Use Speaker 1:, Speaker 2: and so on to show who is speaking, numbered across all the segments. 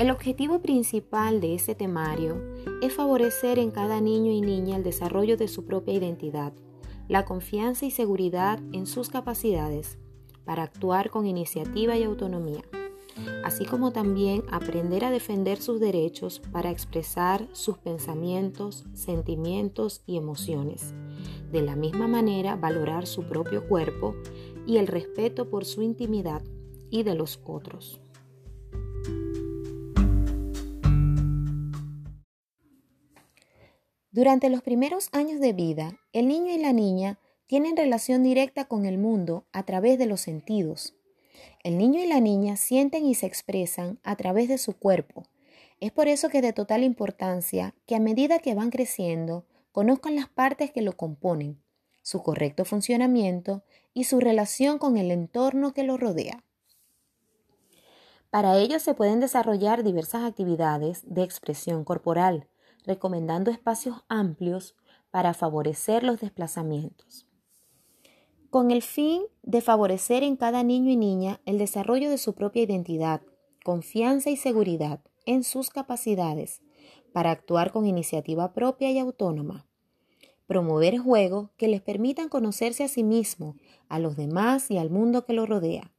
Speaker 1: El objetivo principal de este temario es favorecer en cada niño y niña el desarrollo de su propia identidad, la confianza y seguridad en sus capacidades para actuar con iniciativa y autonomía, así como también aprender a defender sus derechos para expresar sus pensamientos, sentimientos y emociones. De la misma manera, valorar su propio cuerpo y el respeto por su intimidad y de los otros. Durante los primeros años de vida, el niño y la niña tienen relación directa con el mundo a través de los sentidos. El niño y la niña sienten y se expresan a través de su cuerpo. Es por eso que es de total importancia que a medida que van creciendo, conozcan las partes que lo componen, su correcto funcionamiento y su relación con el entorno que lo rodea. Para ello se pueden desarrollar diversas actividades de expresión corporal, recomendando espacios amplios para favorecer los desplazamientos. Con el fin de favorecer en cada niño y niña el desarrollo de su propia identidad, confianza y seguridad en sus capacidades para actuar con iniciativa propia y autónoma. Promover juegos que les permitan conocerse a sí mismo, a los demás y al mundo que lo rodea.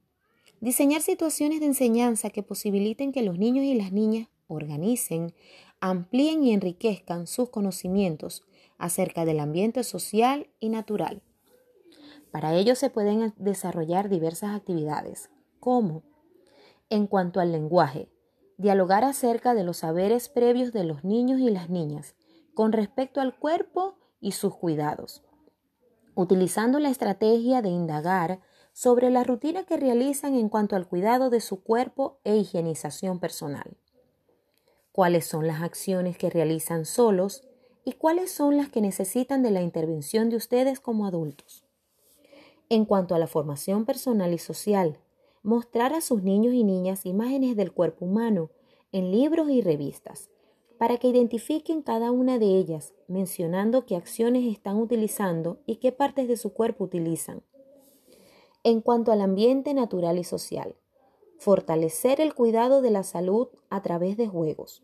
Speaker 1: Diseñar situaciones de enseñanza que posibiliten que los niños y las niñas organicen, amplíen y enriquezcan sus conocimientos acerca del ambiente social y natural. Para ello se pueden desarrollar diversas actividades, como, en cuanto al lenguaje, dialogar acerca de los saberes previos de los niños y las niñas con respecto al cuerpo y sus cuidados, utilizando la estrategia de indagar sobre la rutina que realizan en cuanto al cuidado de su cuerpo e higienización personal cuáles son las acciones que realizan solos y cuáles son las que necesitan de la intervención de ustedes como adultos. En cuanto a la formación personal y social, mostrar a sus niños y niñas imágenes del cuerpo humano en libros y revistas, para que identifiquen cada una de ellas, mencionando qué acciones están utilizando y qué partes de su cuerpo utilizan. En cuanto al ambiente natural y social, fortalecer el cuidado de la salud a través de juegos,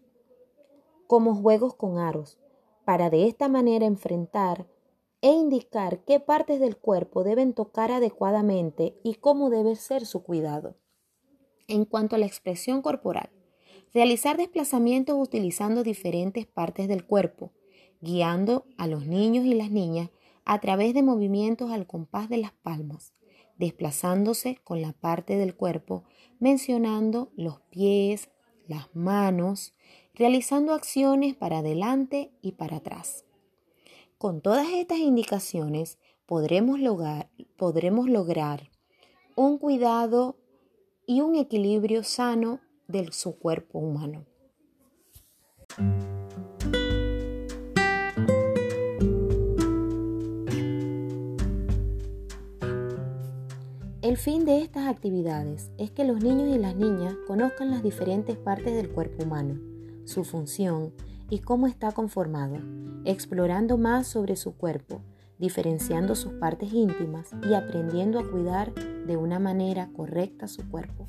Speaker 1: como juegos con aros, para de esta manera enfrentar e indicar qué partes del cuerpo deben tocar adecuadamente y cómo debe ser su cuidado. En cuanto a la expresión corporal, realizar desplazamientos utilizando diferentes partes del cuerpo, guiando a los niños y las niñas a través de movimientos al compás de las palmas, desplazándose con la parte del cuerpo, mencionando los pies, las manos, realizando acciones para adelante y para atrás. Con todas estas indicaciones podremos lograr, un cuidado y un equilibrio sano de su cuerpo humano. El fin de estas actividades es que los niños y las niñas conozcan las diferentes partes del cuerpo humano, su función y cómo está conformado, explorando más sobre su cuerpo, diferenciando sus partes íntimas y aprendiendo a cuidar de una manera correcta su cuerpo.